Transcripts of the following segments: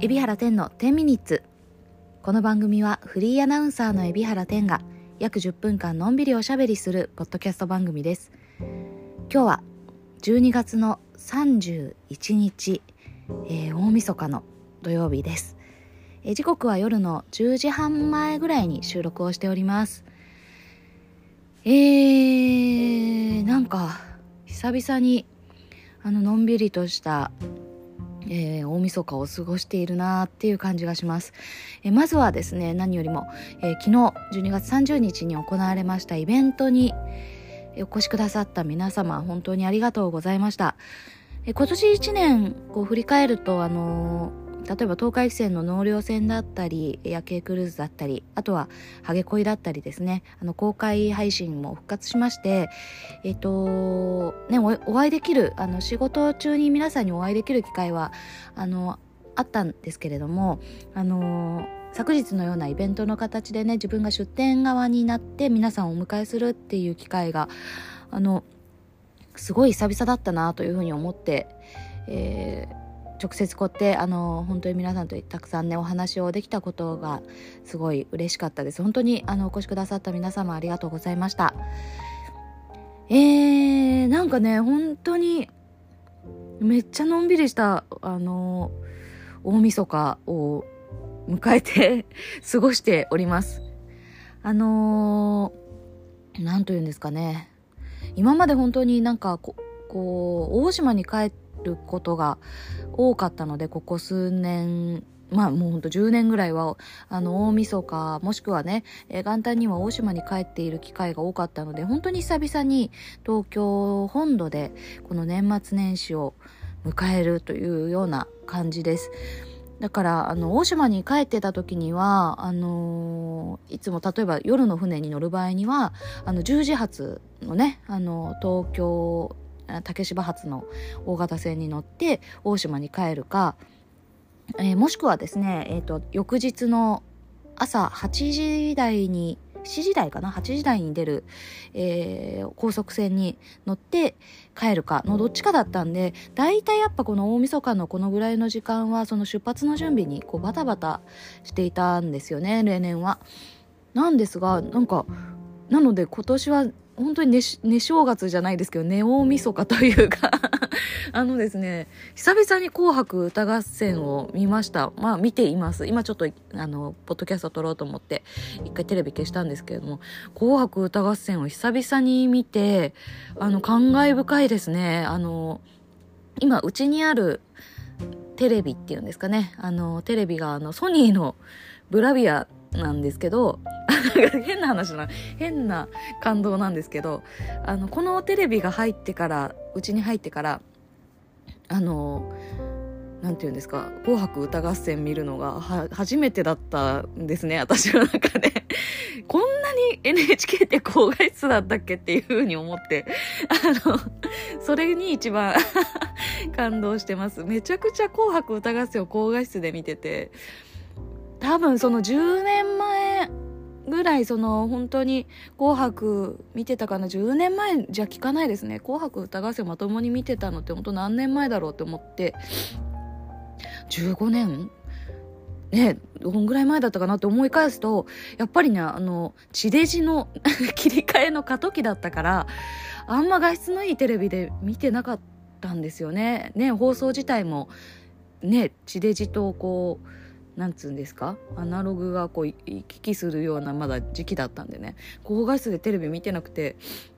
海老原天の10ミニッツ。この番組はフリーアナウンサーの海老原天が約10分間のんびりおしゃべりするポッドキャスト番組です。今日は12月の31日、えー、大晦日の土曜日です、えー、時刻は夜の10時半前ぐらいに収録をしております。えー、なんか久々にあののんびりとしたえー、大晦日を過ごしているなっていう感じがします、えー、まずはですね何よりも、えー、昨日12月30日に行われましたイベントにお越しくださった皆様本当にありがとうございました、え今年1年こう振り返るとあの例えば東海汽船の納涼船だったり夜景クルーズだったりあとはハゲ恋だったりですね。あの公開配信も復活しましてえっ、とねお会いできるあの仕事中に皆さんにお会いできる機会はあのあったんですけれどもあの昨日のようなイベントの形でね自分が出店側になって皆さんをお迎えするっていう機会があのすごい久々だったなというふうに思って、えー直接こうやってあの本当に皆さんとたくさんねお話をできたことがすごい嬉しかったです。本当にあのお越しくださった皆様ありがとうございました。えー、なんかね本当にめっちゃのんびりしたあの大晦日を迎えて 過ごしております。あの何と言うんですかね。今まで本当になんかここう大島に帰ることが多かったのでここ数年まあもうほんと10年ぐらいはあの大晦日もしくはね、元旦には大島に帰っている機会が多かったので本当に久々に東京本土でこの年末年始を迎えるというような感じです。だからあの大島に帰ってた時にはあのー、いつも例えば夜の船に乗る場合にはあの10時発のねあの東京竹芝発の大型船に乗って大島に帰るか、えー、もしくはですね、えーと、翌日の朝8時台に7時台かな？8時台に出る、えー、高速船に乗って帰るかのどっちかだったんで大体やっぱこの大晦日のこのぐらいの時間はその出発の準備にこうバタバタしていたんですよね例年は。なんですがなんかなので今年は本当に寝寝正月じゃないですけど、寝大晦日というか あのですね、久々に紅白歌合戦を見ました。まあ見ています。今ちょっと、あの、ポッドキャスト撮ろうと思って、一回テレビ消したんですけれども、紅白歌合戦を久々に見て、あの、感慨深いですね。あの、今、うちにあるテレビっていうんですかね。あの、テレビが、あの、ソニーのブラビアなんですけど、変な話な、変な感動なんですけど、あの、このテレビが入ってから、うちに入ってから、あの、なんて言うんですか、紅白歌合戦見るのが初めてだったんですね、私の中で。こんなに NHK って高画質だったっけっていう風に思って、あの、それに一番 感動してます。めちゃくちゃ紅白歌合戦を高画質で見てて、多分その10年前ぐらいその本当に「紅白」見てたかな。10年前じゃ聞かないですね「紅白歌合戦」まともに見てたのって本当何年前だろうって思って。15年？ねどんぐらい前だったかなって思い返すとやっぱりねあの地デジの 切り替えの過渡期だったからあんま画質のいいテレビで見てなかったんですよね。ね放送自体もね地デジとこうなんつうんですか？アナログがこう行き来するようなまだ時期だったんでね。高画質でテレビ見てなくて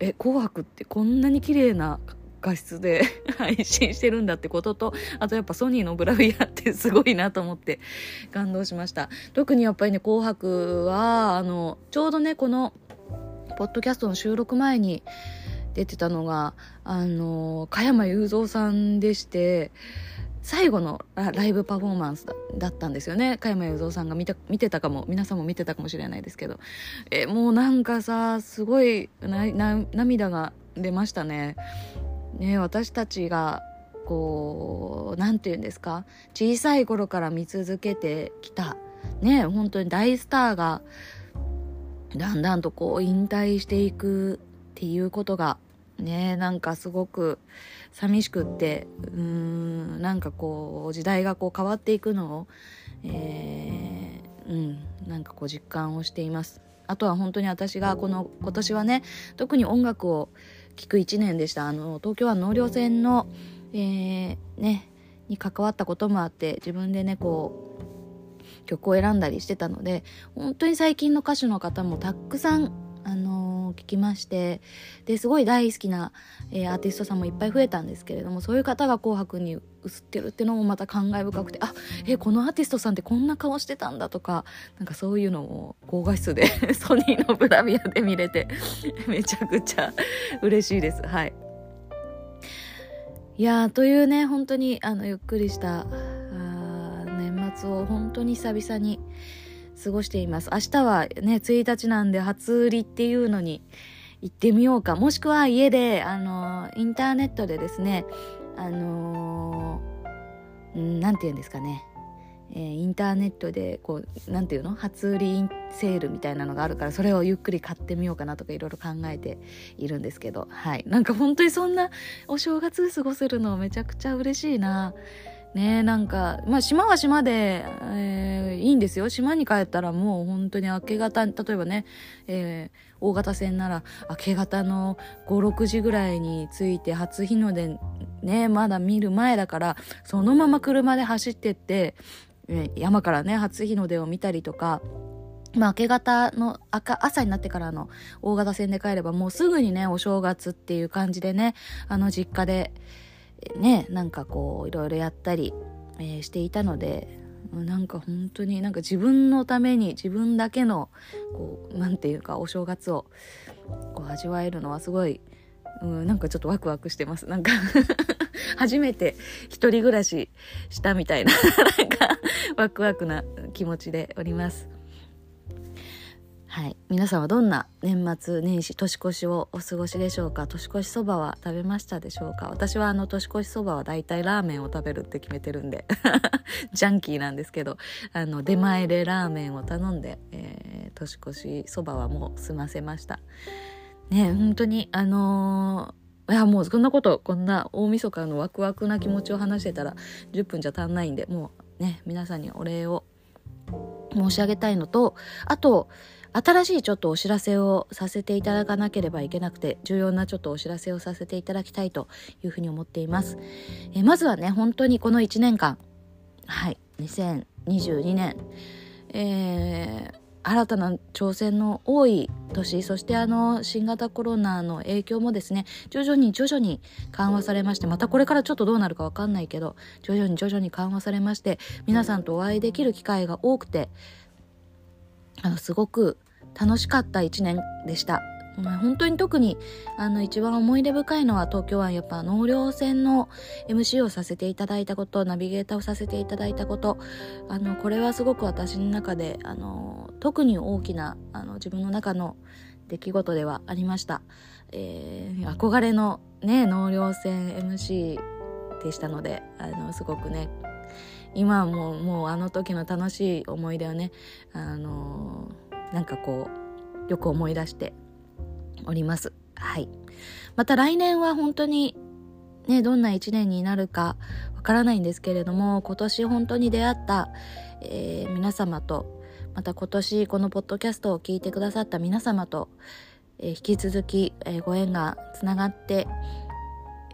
え紅白ってこんなに綺麗な画質で 配信してるんだってこととあとやっぱソニーのブラビアって すごいなと思って感動しました。特にやっぱりね紅白はあのちょうどねこのポッドキャストの収録前に出てたのがあの加山雄三さんでして最後のライブパフォーマンスだったんですよね。加山雄三さんが見た見てたかも皆さんも見てたかもしれないですけど。えもうなんかさすごい涙が出ましたね。ね私たちがこう何て言うんですか？小さい頃から見続けてきた。ね本当に大スターがだんだんとこう引退していくっていうことがねなんかすごく寂しくってうーんなんかこう時代がこう変わっていくのを、えー、うんなんかこう実感をしています。あとは本当に私がこの今年はね特に音楽を聴く1年でした。あの東京湾納涼船の、えー、ねに関わったこともあって自分でねこう曲を選んだりしてたので本当に最近の歌手の方もたくさんあの聞きましてですごい大好きな、えー、アーティストさんもいっぱい増えたんですけれどもそういう方が「紅白」に映ってるっていうのもまた感慨深くてあえこのアーティストさんってこんな顔してたんだとかなんかそういうのを高画質で ソニーのブラビアで見れて めちゃくちゃ嬉しいです。はい。いやというね本当にあのゆっくりした年末を本当に久々に過ごしています。明日はね、1日なんで初売りっていうのに行ってみようか。もしくは家で、あの、インターネットでですね、あのー、なんて言うんですかね。えー、インターネットでこうなんていうの？初売りセールみたいなのがあるからそれをゆっくり買ってみようかなとかいろいろ考えているんですけどはいなんか本当にそんなお正月過ごせるのめちゃくちゃ嬉しいなねなんか、まあ島は島で、えー、いいんですよ。島に帰ったらもう本当に明け方、例えばね、えー、大型船なら明け方の5、6時ぐらいに着いて初日の出ね、まだ見る前だから、そのまま車で走ってって、えー、山からね、初日の出を見たりとか、まあ、明け方の赤、朝になってからの大型船で帰ればもうすぐにね、お正月っていう感じでね、あの実家で、ねなんかこういろいろやったり、えー、していたのでなんか本当になんか自分のために自分だけのこうなんていうかお正月をこう味わえるのはすごい、うん、なんかちょっとワクワクしてます。なんか 初めて一人暮らししたみたいな なんかワクワクな気持ちでおります。はい。皆さんはどんな年末年始、年越しをお過ごしでしょうか？年越しそばは食べましたでしょうか？私はあの年越しそばは大体ラーメンを食べるって決めてるんで ジャンキーなんですけど、あの、出前でラーメンを頼んで、えー、年越しそばはもう済ませました。ね、本当に、あのーいやもうそんなことこんな大晦日のワクワクな気持ちを話してたら10分じゃ足んないんでもうね皆さんにお礼を申し上げたいのとあと新しいちょっとお知らせをさせていただかなければいけなくて、重要なちょっとお知らせをさせていただきたいというふうに思っています。えまずはね、本当にこの1年間、はい、2022年、えー、新たな挑戦の多い年、そしてあの、新型コロナの影響もですね、徐々に徐々に緩和されまして、またこれからちょっとどうなるかわかんないけど、徐々に徐々に緩和されまして、皆さんとお会いできる機会が多くて、あのすごく楽しかった1年でした。本当に特にあの一番思い出深いのは東京湾やっぱ納涼船の MC をさせていただいたことナビゲーターをさせていただいたことあのこれはすごく私の中であの特に大きなあの自分の中の出来事ではありました、えー、憧れのね納涼船 MC でしたのであのすごくね今はもうもうあの時の楽しい思い出をねあのなんかこうよく思い出しております。はい。また来年は本当にねどんな一年になるかわからないんですけれども今年本当に出会った、えー、皆様とまた今年このポッドキャストを聞いてくださった皆様と、えー、引き続き、えー、ご縁がつながって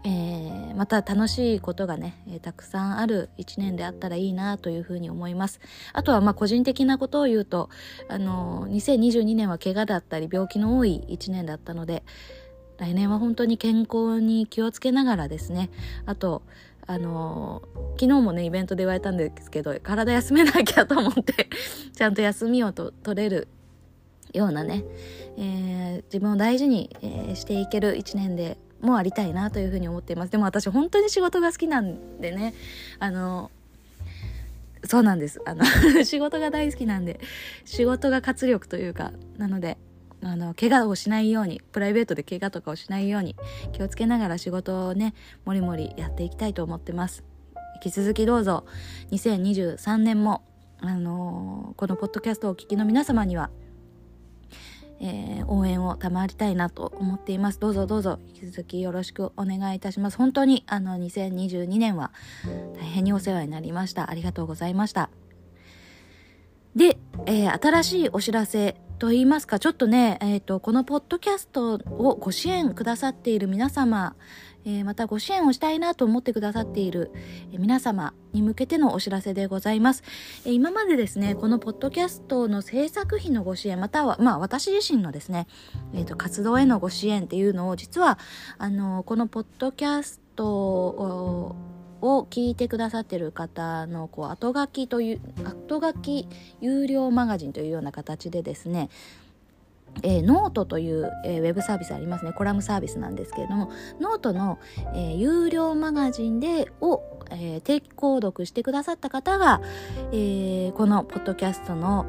えー、また楽しいことがね、えー、たくさんある一年であったらいいなというふうに思います。あとはまあ個人的なことを言うと、あのー、2022年は怪我だったり病気の多い一年だったので、来年は本当に健康に気をつけながらですね、あと、あのー、昨日もね、イベントで言われたんですけど、体休めなきゃと思って ちゃんと休みをと取れるようなね、えー、自分を大事に、えー、していける一年でもありたいなというふうに思っています。でも私本当に仕事が好きなんでね。あのそうなんです。あの 仕事が大好きなんで仕事が活力というかなのであの怪我をしないようにプライベートで怪我とかをしないように気をつけながら仕事をねもりもりやっていきたいと思ってます。引き続きどうぞ2023年もあのー、このポッドキャストをお聞きの皆様にはえー、応援を賜りたいなと思っています。どうぞどうぞ引き続きよろしくお願いいたします。本当にあの2022年は大変にお世話になりました。ありがとうございました。で、えー、新しいお知らせと言いますか、ちょっとね、えっ、ー、と、このポッドキャストをご支援くださっている皆様、えー、またご支援をしたいなと思ってくださっている、皆様に向けてのお知らせでございます、えー、今までですね、このポッドキャストの制作費のご支援、または、まあ私自身のですね、えっ、と、活動へのご支援っていうのを、実は、あの、このポッドキャストを、を聞いてくださってる方のこう後書きという後書き有料マガジンというような形でですねえー、ノートという、えー、ウェブサービスありますね。コラムサービスなんですけれどもノートの、えー、有料マガジンでを、えー、定期購読してくださった方が、えー、このポッドキャストの、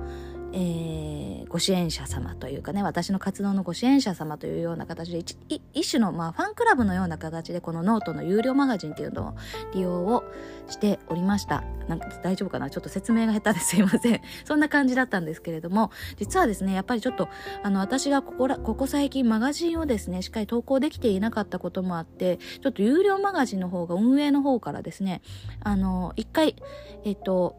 えー、ご支援者様というかね、私の活動のご支援者様というような形で、一種の、まあ、ファンクラブのような形で、このノートの有料マガジンっていうのを利用をしておりました。なんか大丈夫かな？ちょっと説明が下手ですいません。そんな感じだったんですけれども、実はですね、やっぱりちょっと、あの、私がここら、ここ最近マガジンをですね、しっかり投稿できていなかったこともあって、ちょっと有料マガジンの方が運営の方からですね、あの、一回、えっと、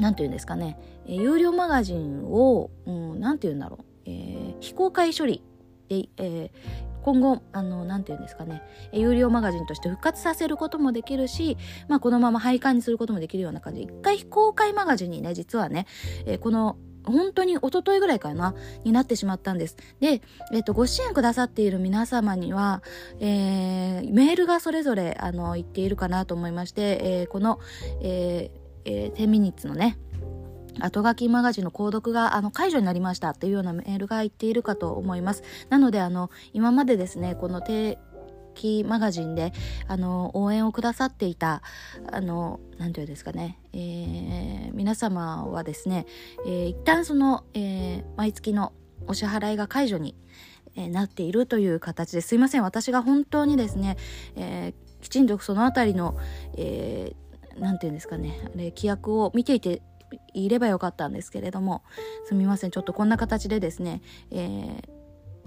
なんて言うんですかね、え有料マガジンを、うん、なんて言うんだろう、えー、非公開処理で、えー、今後、あの、なんて言うんですかね、え有料マガジンとして復活させることもできるし、まあ、このまま廃刊にすることもできるような感じ。で、一回非公開マガジンにね、実はね、えー、この、本当に一昨日ぐらいかな、になってしまったんです。で、えっ、と、ご支援くださっている皆様には、えー、メールがそれぞれ、あの、言っているかなと思いまして、えー、この、えー、えー、10ミニッツのね、後書きマガジンの購読があの解除になりましたっていうようなメールが言っているかと思います。なのであの今までですねこの定期マガジンであの応援をくださっていたあの何て言うんですかね、えー、皆様はですね、えー、一旦その、えー、毎月のお支払いが解除に、えなっているという形ですいません私が本当にですね、えきちんとそのあたりの、えー、て言うんですかねあれ規約を見ていていればよかったんですけれどもすみません。ちょっとこんな形でですね、えー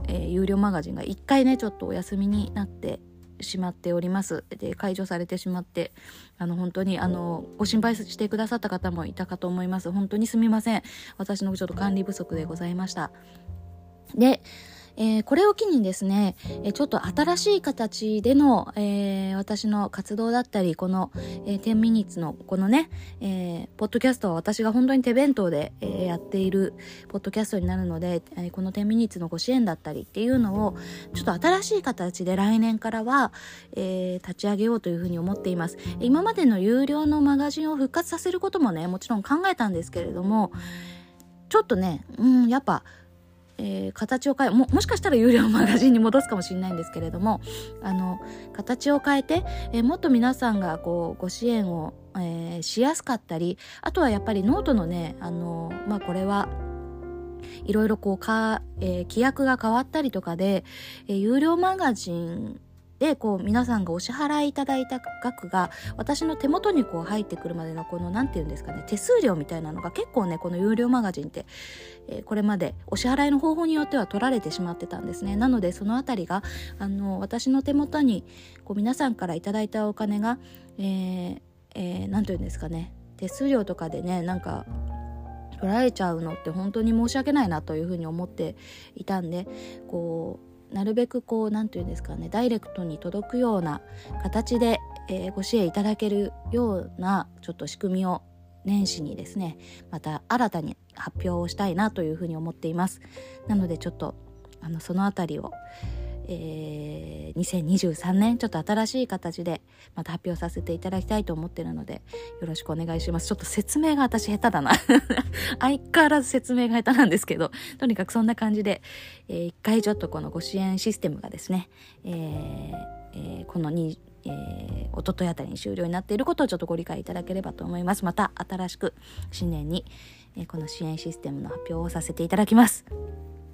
えー、有料マガジンが1回ねちょっとお休みになってしまっております。で解除されてしまってあの本当にあのご心配してくださった方もいたかと思います。本当にすみません。私のちょっと管理不足でございました。でえー、これを機にですね、えちょっと新しい形での、えー、私の活動だったり、この、えー、10ミニッツのこのね、えー、ポッドキャストは私が本当に手弁当で、え、やっているポッドキャストになるので、え、この10ミニッツのご支援だったりっていうのを、ちょっと新しい形で来年からは、え、立ち上げようというふうに思っています。今までの有料のマガジンを復活させることもね、もちろん考えたんですけれども、ちょっとね、うん、やっぱ、えー、形を変えももしかしたら有料マガジンに戻すかもしれないんですけれどもあの形を変えて、えー、もっと皆さんがこうご支援を、えー、しやすかったりあとはやっぱりノートのねあのまあこれはいろいろこうか、え、規約が変わったりとかで、え、有料マガジンで、こう、皆さんがお支払いいただいた額が、私の手元にこう入ってくるまでの、この、なんて言うんですかね、手数料みたいなのが結構ね、この有料マガジンって、えー、これまでお支払いの方法によっては取られてしまってたんですね。なので、そのあたりが、あの、私の手元に、こう、皆さんからいただいたお金が、えー、えー、て言うんですかね、手数料とかでね、なんか、取られちゃうのって本当に申し訳ないなというふうに思っていたんでこうなるべくこう何て言うんですかねダイレクトに届くような形で、えー、ご支援いただけるようなちょっと仕組みを年始にですねまた新たに発表をしたいなというふうに思っています。なのでちょっとあのそのあたりをえー、2023年ちょっと新しい形でまた発表させていただきたいと思ってるのでよろしくお願いしますちょっと説明が私下手だな 相変わらず説明が下手なんですけどとにかくそんな感じで、えー、一回ちょっとこのご支援システムがですね、えーえー、この2えー、おとといあたりに終了になっていることをちょっとご理解いただければと思います。また新しく新年に、えー、この支援システムの発表をさせていただきます。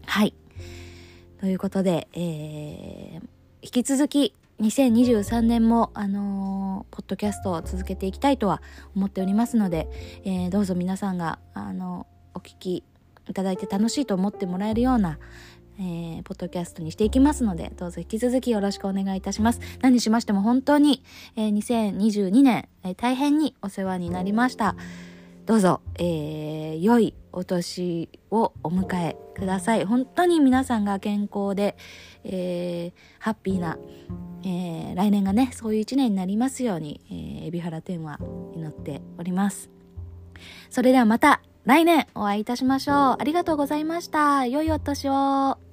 はい。ということで、えー、引き続き2023年も、あのー、ポッドキャストを続けていきたいとは思っておりますので、えー、どうぞ皆さんが、あのお聞きいただいて楽しいと思ってもらえるような、えー、ポッドキャストにしていきますので、どうぞ引き続きよろしくお願いいたします。何しましても本当に、えー、2022年、えー、大変にお世話になりました。どうぞ、えー、良いお年をお迎えください。本当に皆さんが健康で、えー、ハッピーな、えー、来年がね、そういう一年になりますように、えー、海老原天は祈っております。それではまた来年お会いいたしましょう。ありがとうございました。良いお年を。